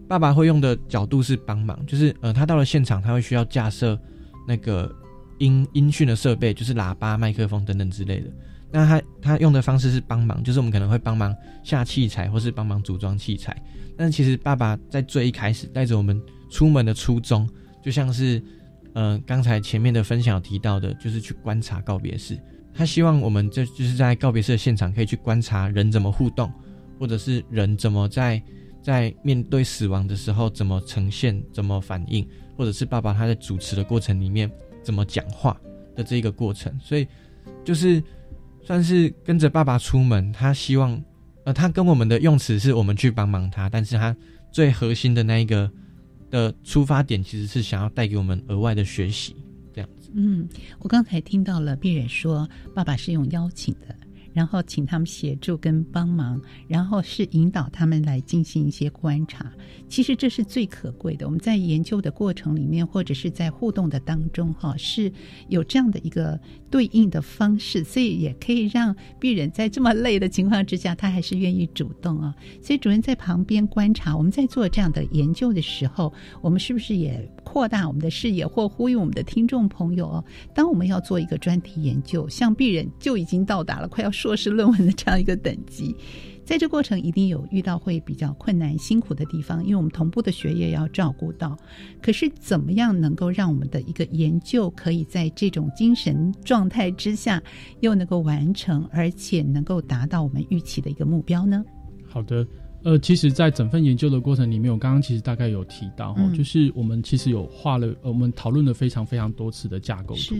[SPEAKER 4] 爸爸会用的角度是帮忙，就是呃，他到了现场他会需要架设。那个音音讯的设备，就是喇叭、麦克风等等之类的。那他他用的方式是帮忙，就是我们可能会帮忙下器材，或是帮忙组装器材。但其实爸爸在最一开始带着我们出门的初衷，就像是呃刚才前面的分享提到的，就是去观察告别式。他希望我们这就是在告别式的现场可以去观察人怎么互动，或者是人怎么在在面对死亡的时候怎么呈现、怎么反应。或者是爸爸他在主持的过程里面怎么讲话的这个过程，所以就是算是跟着爸爸出门，他希望呃，他跟我们的用词是我们去帮忙他，但是他最核心的那一个的出发点其实是想要带给我们额外的学习，这样子。
[SPEAKER 2] 嗯，我刚才听到了病人说，爸爸是用邀请的。然后请他们协助跟帮忙，然后是引导他们来进行一些观察。其实这是最可贵的。我们在研究的过程里面，或者是在互动的当中，哈，是有这样的一个对应的方式，所以也可以让病人在这么累的情况之下，他还是愿意主动啊。所以主任在旁边观察，我们在做这样的研究的时候，我们是不是也扩大我们的视野，或呼吁我们的听众朋友哦？当我们要做一个专题研究，像病人就已经到达了快要。硕士论文的这样一个等级，在这过程一定有遇到会比较困难、辛苦的地方，因为我们同步的学业要照顾到。可是，怎么样能够让我们的一个研究可以在这种精神状态之下，又能够完成，而且能够达到我们预期的一个目标呢？
[SPEAKER 3] 好的，呃，其实，在整份研究的过程里面，我刚刚其实大概有提到哈，就是我们其实有画了，我们讨论了非常非常多次的架构图。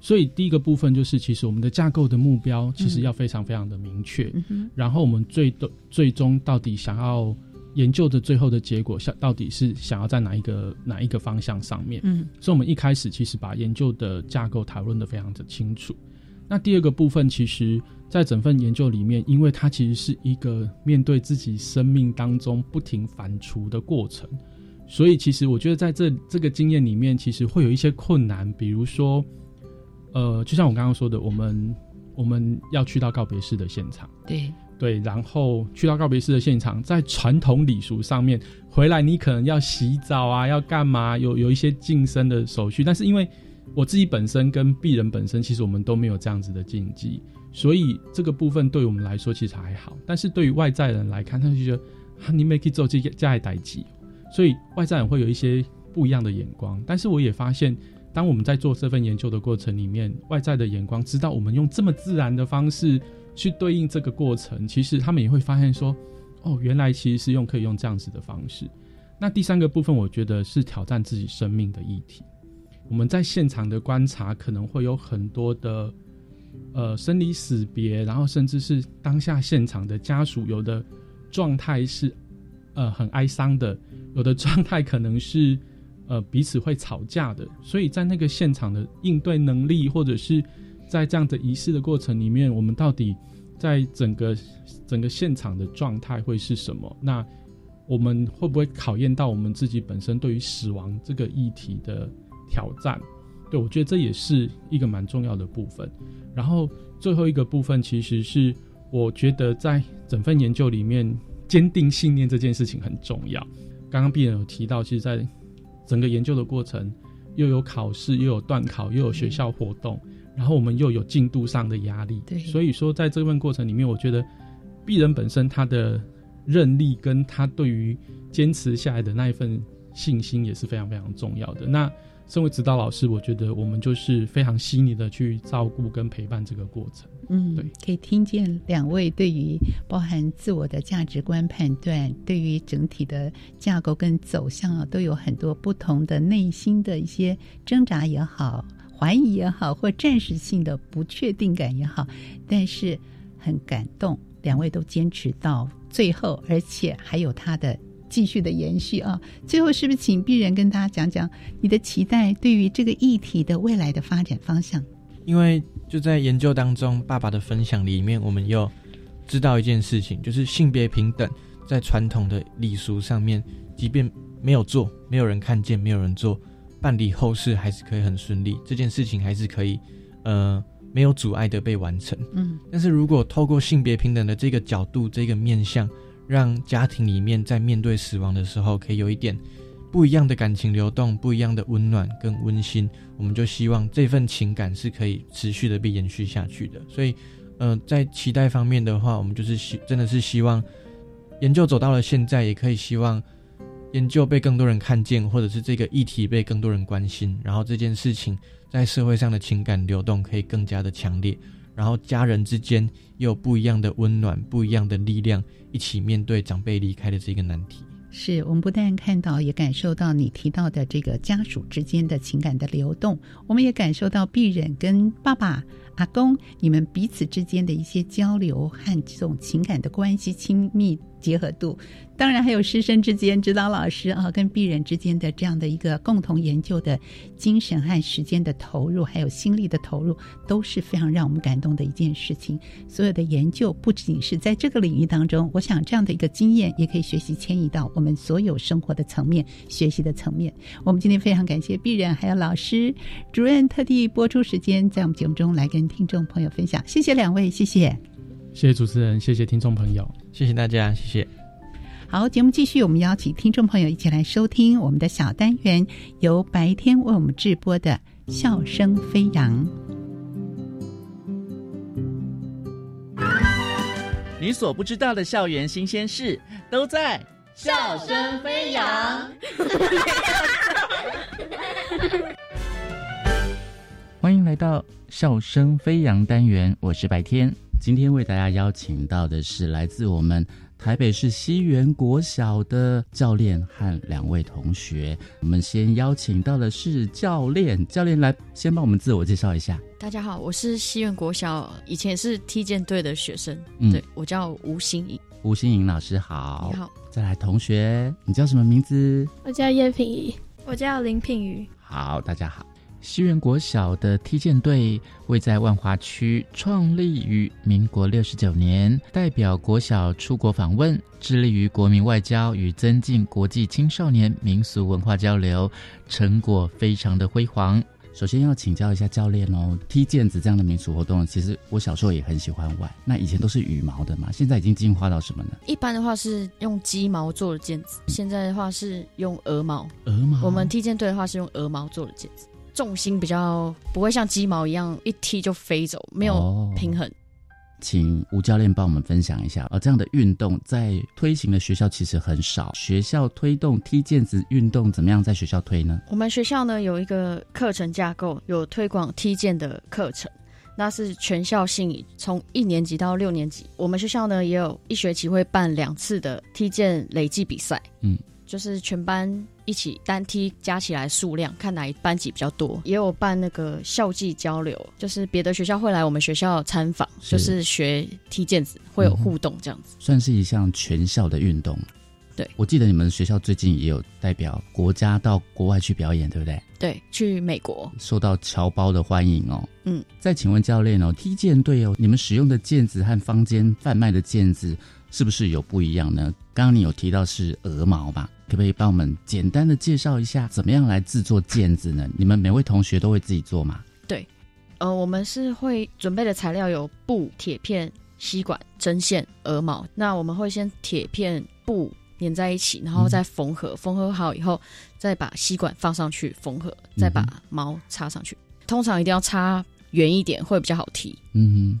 [SPEAKER 3] 所以第一个部分就是，其实我们的架构的目标其实要非常非常的明确。然后我们最的最终到底想要研究的最后的结果，想到底是想要在哪一个哪一个方向上面？嗯，所以我们一开始其实把研究的架构讨论的非常的清楚。那第二个部分，其实，在整份研究里面，因为它其实是一个面对自己生命当中不停反刍的过程，所以其实我觉得在这这个经验里面，其实会有一些困难，比如说，呃，就像我刚刚说的，我们我们要去到告别式的现场，
[SPEAKER 2] 对
[SPEAKER 3] 对，然后去到告别式的现场，在传统礼俗上面回来，你可能要洗澡啊，要干嘛，有有一些晋升的手续，但是因为我自己本身跟鄙人本身，其实我们都没有这样子的禁忌，所以这个部分对我们来说其实还好。但是对于外在人来看，他就觉得你没可以做这这家代际，所以外在人会有一些不一样的眼光。但是我也发现，当我们在做这份研究的过程里面，外在的眼光知道我们用这么自然的方式去对应这个过程，其实他们也会发现说，哦，原来其实是用可以用这样子的方式。那第三个部分，我觉得是挑战自己生命的议题。我们在现场的观察可能会有很多的，呃，生离死别，然后甚至是当下现场的家属，有的状态是，呃，很哀伤的，有的状态可能是，呃，彼此会吵架的。所以在那个现场的应对能力，或者是在这样的仪式的过程里面，我们到底在整个整个现场的状态会是什么？那我们会不会考验到我们自己本身对于死亡这个议题的？挑战，对我觉得这也是一个蛮重要的部分。然后最后一个部分，其实是我觉得在整份研究里面，坚定信念这件事情很重要。刚刚毕人有提到，其实，在整个研究的过程，又有考试，又有断考，又有学校活动，然后我们又有进度上的压力。
[SPEAKER 2] 对，
[SPEAKER 3] 所以说在这份过程里面，我觉得毕人本身他的韧力跟他对于坚持下来的那一份信心也是非常非常重要的。那身为指导老师，我觉得我们就是非常细腻的去照顾跟陪伴这个过程。
[SPEAKER 2] 嗯，对，可以听见两位对于包含自我的价值观判断，对于整体的架构跟走向啊，都有很多不同的内心的一些挣扎也好、怀疑也好，或暂时性的不确定感也好，但是很感动，两位都坚持到最后，而且还有他的。继续的延续啊！最后是不是请鄙人跟大家讲讲你的期待，对于这个议题的未来的发展方向？
[SPEAKER 4] 因为就在研究当中，爸爸的分享里面，我们又知道一件事情，就是性别平等在传统的礼俗上面，即便没有做，没有人看见，没有人做，办理后事还是可以很顺利，这件事情还是可以呃没有阻碍的被完成。嗯，但是如果透过性别平等的这个角度，这个面向。让家庭里面在面对死亡的时候，可以有一点不一样的感情流动，不一样的温暖跟温馨。我们就希望这份情感是可以持续的被延续下去的。所以，呃，在期待方面的话，我们就是希真的是希望研究走到了现在，也可以希望研究被更多人看见，或者是这个议题被更多人关心，然后这件事情在社会上的情感流动可以更加的强烈。然后家人之间有不一样的温暖，不一样的力量，一起面对长辈离开的这个难题。
[SPEAKER 2] 是我们不但看到，也感受到你提到的这个家属之间的情感的流动，我们也感受到鄙人跟爸爸、阿公你们彼此之间的一些交流和这种情感的关系亲密结合度。当然，还有师生之间、指导老师啊，跟鄙人之间的这样的一个共同研究的精神和时间的投入，还有心力的投入，都是非常让我们感动的一件事情。所有的研究不仅是在这个领域当中，我想这样的一个经验也可以学习迁移到我们所有生活的层面、学习的层面。我们今天非常感谢鄙人还有老师主任特地播出时间，在我们节目中来跟听众朋友分享。谢谢两位，谢谢，
[SPEAKER 3] 谢谢主持人，谢谢听众朋友，
[SPEAKER 4] 谢谢大家，谢谢。
[SPEAKER 2] 好，节目继续，我们邀请听众朋友一起来收听我们的小单元，由白天为我们直播的《笑声飞扬》。
[SPEAKER 14] 你所不知道的校园新鲜事，都在《
[SPEAKER 13] 笑声飞扬》。
[SPEAKER 14] 欢迎来到《笑声飞扬》单元，我是白天。今天为大家邀请到的是来自我们台北市西园国小的教练和两位同学。我们先邀请到的是教练，教练来先帮我们自我介绍一下。
[SPEAKER 15] 大家好，我是西园国小以前是踢毽队的学生，
[SPEAKER 14] 嗯
[SPEAKER 15] 对我叫吴欣颖。
[SPEAKER 14] 吴欣颖老师好，
[SPEAKER 15] 你好。
[SPEAKER 14] 再来，同学，你叫什么名字？
[SPEAKER 16] 我叫叶品怡，我叫林品瑜。
[SPEAKER 14] 好，大家好。西园国小的踢毽队位在万华区，创立于民国六十九年，代表国小出国访问，致力于国民外交与增进国际青少年民俗文化交流，成果非常的辉煌。首先要请教一下教练哦，踢毽子这样的民俗活动，其实我小时候也很喜欢玩。那以前都是羽毛的嘛，现在已经进化到什么呢？
[SPEAKER 15] 一般的话是用鸡毛做的毽子，现在的话是用鹅毛。
[SPEAKER 14] 鹅毛，
[SPEAKER 15] 我们踢毽队的话是用鹅毛做的毽子，重心比较不会像鸡毛一样一踢就飞走，没有平衡。
[SPEAKER 14] 请吴教练帮我们分享一下，而、这样的运动在推行的学校其实很少。学校推动踢毽子运动怎么样？在学校推呢？
[SPEAKER 15] 我们学校呢有一个课程架构，有推广踢毽的课程，那是全校性，从一年级到六年级。我们学校呢也有一学期会办两次的踢毽累计比赛，
[SPEAKER 14] 嗯，
[SPEAKER 15] 就是全班一起单踢加起来数量，看哪一班级比较多。也有办那个校际交流，就是别的学校会来我们学校参访，就是学踢毽子，会有互动这样子。
[SPEAKER 14] 算是一项全校的运动。
[SPEAKER 15] 对，
[SPEAKER 14] 我记得你们学校最近也有代表国家到国外去表演，对不对？
[SPEAKER 15] 对，去美国。
[SPEAKER 14] 受到侨胞的欢迎哦。
[SPEAKER 15] 嗯，
[SPEAKER 14] 再请问教练哦，踢毽队哦，你们使用的毽子和坊间贩卖的毽子是不是有不一样呢？刚刚你有提到是鹅毛吧？可不可以帮我们简单的介绍一下，怎么样来制作毽子呢？你们每位同学都会自己做吗？
[SPEAKER 15] 对，呃，我们是会准备的材料有布、铁片、吸管、针线、鹅毛。那我们会先铁片、布粘在一起，然后再缝合，缝合好以后，再把吸管放上去缝合，再把毛插上去。通常一定要插圆一点，会比较好踢。
[SPEAKER 14] 嗯哼，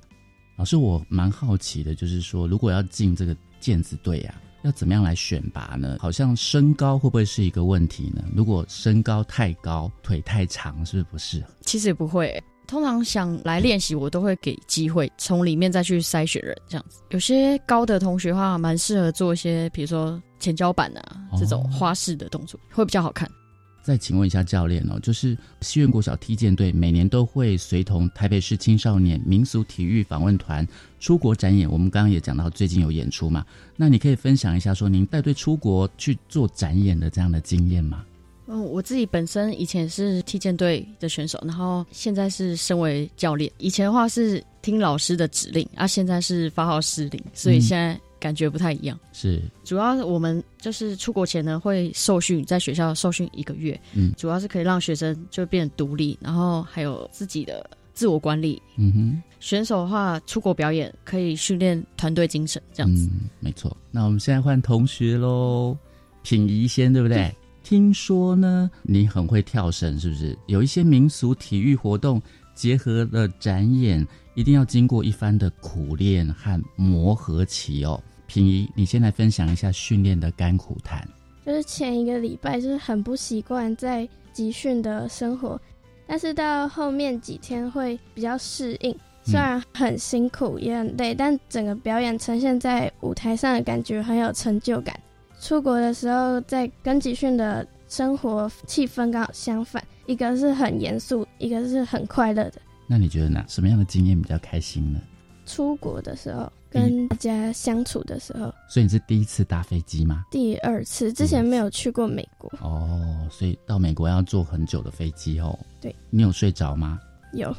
[SPEAKER 14] 老师，我蛮好奇的，就是说，如果要进这个毽子队啊，要怎么样来选拔呢？好像身高会不会是一个问题呢？如果身高太高，腿太长，是不是不适合？
[SPEAKER 15] 其实也不会、通常想来练习，我都会给机会，从里面再去筛选人这样子。有些高的同学的话，蛮适合做一些，比如说前脚板啊这种花式的动作，会比较好看。
[SPEAKER 14] 再请问一下教练哦，就是西苑国小踢毽队每年都会随同台北市青少年民俗体育访问团出国展演。我们刚刚也讲到最近有演出嘛，那你可以分享一下说您带队出国去做展演的这样的经验吗？
[SPEAKER 15] 嗯，我自己本身以前是踢毽队的选手，然后现在是身为教练。以前的话是听老师的指令，啊，现在是发号施令，所以
[SPEAKER 14] 嗯
[SPEAKER 15] 现在感觉不太一样。
[SPEAKER 14] 是，
[SPEAKER 15] 主要我们就是出国前呢会受训，在学校受训一个月，
[SPEAKER 14] 嗯
[SPEAKER 15] 主要是可以让学生就变得独立，然后还有自己的自我管理。
[SPEAKER 14] 嗯哼，
[SPEAKER 15] 选手的话，出国表演可以训练团队精神，这样子。
[SPEAKER 14] 嗯，没错。那我们现在换同学喽，品仪先，对不对？听说呢，你很会跳绳，是不是？有一些民俗体育活动结合了展演，一定要经过一番的苦练和磨合期哦。品仪，你先来分享一下训练的甘苦谈。
[SPEAKER 16] 就是前一个礼拜就是很不习惯在集训的生活，但是到后面几天会比较适应。虽然很辛苦也很累，但整个表演呈现在舞台上的感觉很有成就感。出国的时候，在跟集训的生活气氛刚好相反，一个是很严肃，一个是很快乐的。
[SPEAKER 14] 那你觉得呢？什么样的经验比较开心呢？
[SPEAKER 16] 出国的时候，跟大家相处的时候，
[SPEAKER 14] 所以你是第一次搭飞机吗？
[SPEAKER 16] 第二次，之前没有去过美国。
[SPEAKER 14] 哦，所以到美国要坐很久的飞机哦。
[SPEAKER 16] 对，
[SPEAKER 14] 你有睡着吗？
[SPEAKER 16] 有。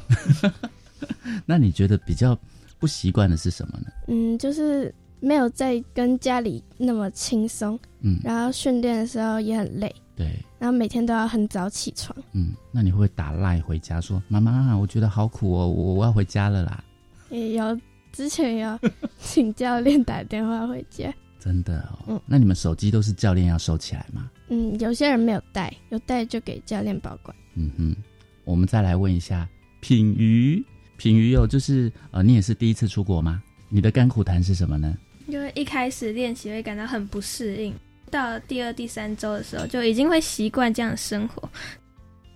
[SPEAKER 14] 那你觉得比较不习惯的是什么呢？
[SPEAKER 16] 嗯，就是没有在跟家里那么轻松。
[SPEAKER 14] 嗯，
[SPEAKER 16] 然后训练的时候也很累。
[SPEAKER 14] 对，
[SPEAKER 16] 然后每天都要很早起床。
[SPEAKER 14] 嗯，那你会不会打赖回家说：“妈妈，我觉得好苦哦，我我要回家了啦。”
[SPEAKER 16] 也有之前要请教练打电话回家。
[SPEAKER 14] 真的哦，
[SPEAKER 16] 嗯，
[SPEAKER 14] 那你们手机都是教练要收起来吗？
[SPEAKER 16] 嗯，有些人没有带，有带就给教练保管。
[SPEAKER 14] 嗯哼，我们再来问一下品瑜，品瑜哦，就是呃，你也是第一次出国吗？你的甘苦谈是什么呢？
[SPEAKER 17] 因为一开始练习会感到很不适应，到第二、第三周的时候就已经会习惯这样的生活。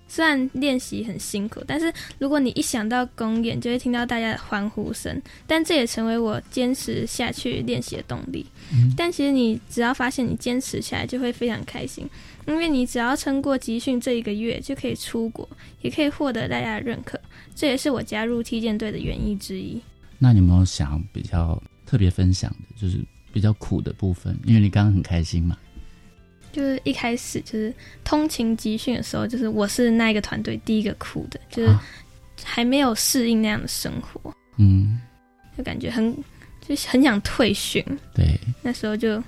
[SPEAKER 17] 虽然练习很辛苦，但是如果你一想到公演，就会听到大家的欢呼声，但这也成为我坚持下去练习的动力。嗯、但其实你只要发现你坚持下来，就会非常开心，因为你只要撑过集训这一个月，就可以出国，也可以获得大家的认可。这也是我加入踢毽队的原因之一。
[SPEAKER 14] 那你有没有想比较特别分享的，就是比较苦的部分？因为你刚刚很开心嘛。
[SPEAKER 17] 就是一开始就是通勤集训的时候，就是我是那一个团队第一个哭的，就是还没有适应那样的生活，
[SPEAKER 14] 嗯，
[SPEAKER 17] 就感觉很就是很想退训。
[SPEAKER 14] 对，
[SPEAKER 17] 那时候就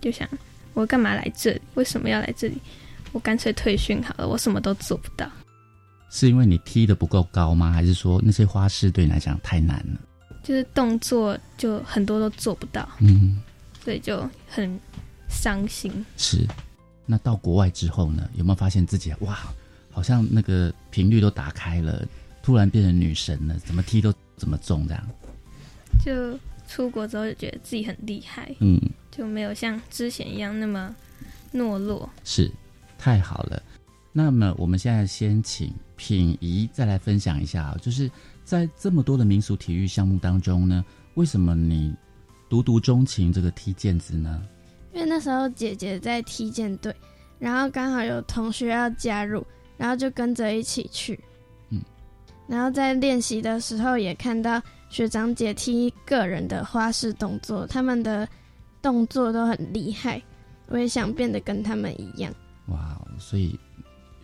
[SPEAKER 17] 就想我干嘛来这里？为什么要来这里？我干脆退训好了，我什么都做不到。
[SPEAKER 14] 是因为你踢的不够高吗？还是说那些花式对你来讲太难了？
[SPEAKER 17] 就是动作就很多都做不到，
[SPEAKER 14] 嗯，
[SPEAKER 17] 所以就很。伤心
[SPEAKER 14] 是，那到国外之后呢？有没有发现自己哇，好像那个频率都打开了，突然变成女神了，怎么踢都怎么中这样？
[SPEAKER 17] 就出国之后就觉得自己很厉害，
[SPEAKER 14] 嗯，
[SPEAKER 17] 就没有像之前一样那么懦弱。
[SPEAKER 14] 是，太好了。那么我们现在先请品仪再来分享一下，就是在这么多的民俗体育项目当中呢，为什么你独独钟情这个踢毽子呢？
[SPEAKER 16] 因为那时候姐姐在踢毽队，然后刚好有同学要加入，然后就跟着一起去。
[SPEAKER 14] 嗯，
[SPEAKER 16] 然后在练习的时候也看到学长姐踢个人的花式动作，他们的动作都很厉害，我也想变得跟他们一样。
[SPEAKER 14] 哇，所以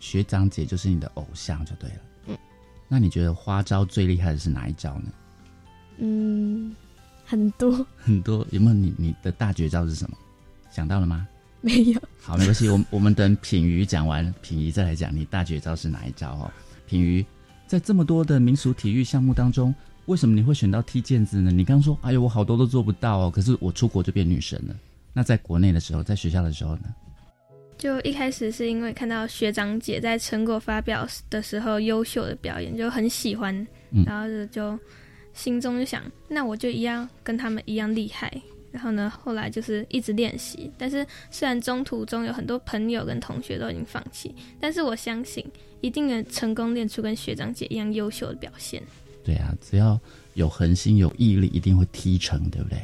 [SPEAKER 14] 学长姐就是你的偶像就对了。
[SPEAKER 16] 嗯，
[SPEAKER 14] 那你觉得花招最厉害的是哪一招呢？
[SPEAKER 16] 嗯，很多
[SPEAKER 14] 很多，有没有你你的大绝招是什么？想到了吗？
[SPEAKER 16] 没有。
[SPEAKER 14] 好，没关系，我我们等品瑜讲完，品瑜再来讲你大绝招是哪一招哦。品瑜在这么多的民俗体育项目当中，为什么你会选到踢毽子呢？你刚说，哎呦，我好多都做不到哦，可是我出国就变女神了。那在国内的时候，在学校的时候呢？
[SPEAKER 17] 就一开始是因为看到学长姐在成果发表的时候优秀的表演，就很喜欢，然后就就心中就想，那我就一样跟他们一样厉害。然后呢，后来就是一直练习，但是虽然中途中有很多朋友跟同学都已经放弃，但是我相信一定能成功练出跟学长姐一样优秀的表现。
[SPEAKER 14] 对啊，只要有恒心、有毅力，一定会踢成，对不对？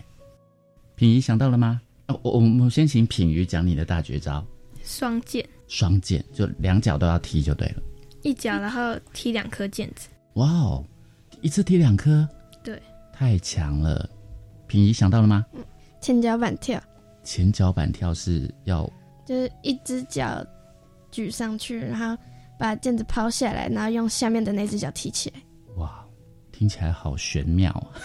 [SPEAKER 14] 品瑜想到了吗？哦，我我们先请品瑜讲你的大绝招。
[SPEAKER 17] 双剑。
[SPEAKER 14] 双剑就两脚都要踢就对了。
[SPEAKER 17] 一脚，然后踢两颗毽子。
[SPEAKER 14] 哇哦，一次踢两颗？
[SPEAKER 17] 对。
[SPEAKER 14] 太强了，品仪想到了吗？
[SPEAKER 16] 嗯。前脚板跳，
[SPEAKER 14] 前脚板跳是要，
[SPEAKER 16] 就是一只脚举上去，然后把毽子抛下来，然后用下面的那只脚踢起来。
[SPEAKER 14] 哇，听起来好玄妙啊！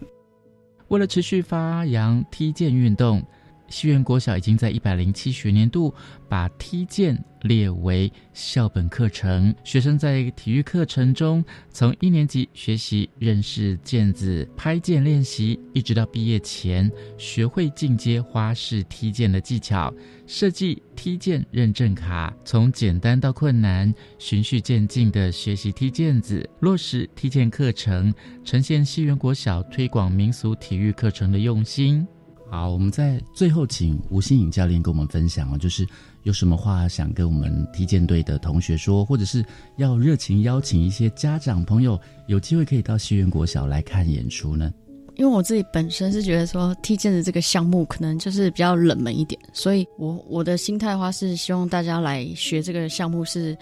[SPEAKER 14] 为了持续发扬踢毽运动。西园国小已经在一百零七学年度把踢毽列为校本课程，学生在体育课程中从一年级学习认识毽子、拍毽练习，一直到毕业前学会进阶花式踢毽的技巧，设计踢毽认证卡，从简单到困难，循序渐进的学习踢毽子，落实踢毽课程，呈现西园国小推广民俗体育课程的用心。好，我们在最后请吴新颖教练跟我们分享哦，就是有什么话想跟我们踢毽队的同学说，或者是要热情邀请一些家长朋友有机会可以到西园国小来看演出呢？
[SPEAKER 15] 因为我自己本身是觉得说踢毽子这个项目可能就是比较冷门一点，所以我我的心态的话是希望大家来学这个项目是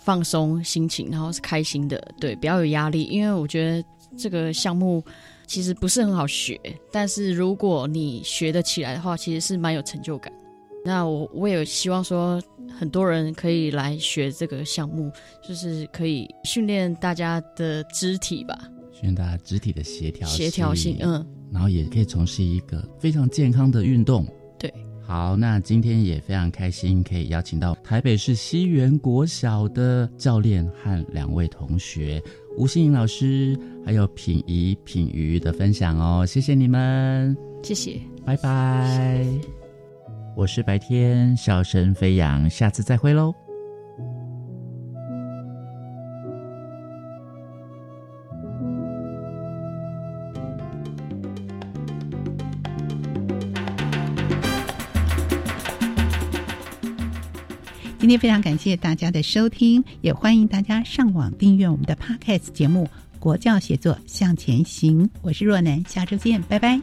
[SPEAKER 15] 放松心情，然后是开心的，对，不要有压力，因为我觉得这个项目。其实不是很好学，但是如果你学得起来的话，其实是蛮有成就感。那我我也希望说，很多人可以来学这个项目，就是可以训练大家的肢体吧，
[SPEAKER 14] 训练大家肢体的协调
[SPEAKER 15] 协调性，嗯，
[SPEAKER 14] 然后也可以从事一个非常健康的运动。
[SPEAKER 15] 对，
[SPEAKER 14] 好，那今天也非常开心，可以邀请到台北市西园国小的教练和两位同学。吴欣颖老师，还有品怡、品瑜的分享哦，谢谢你们，
[SPEAKER 15] 谢谢，
[SPEAKER 14] 拜拜。我是白天笑声飞扬，下次再会喽。
[SPEAKER 2] 今天非常感谢大家的收听，也欢迎大家上网订阅我们的 Podcast 节目《国教写作向前行》。我是若楠，下周见，拜拜。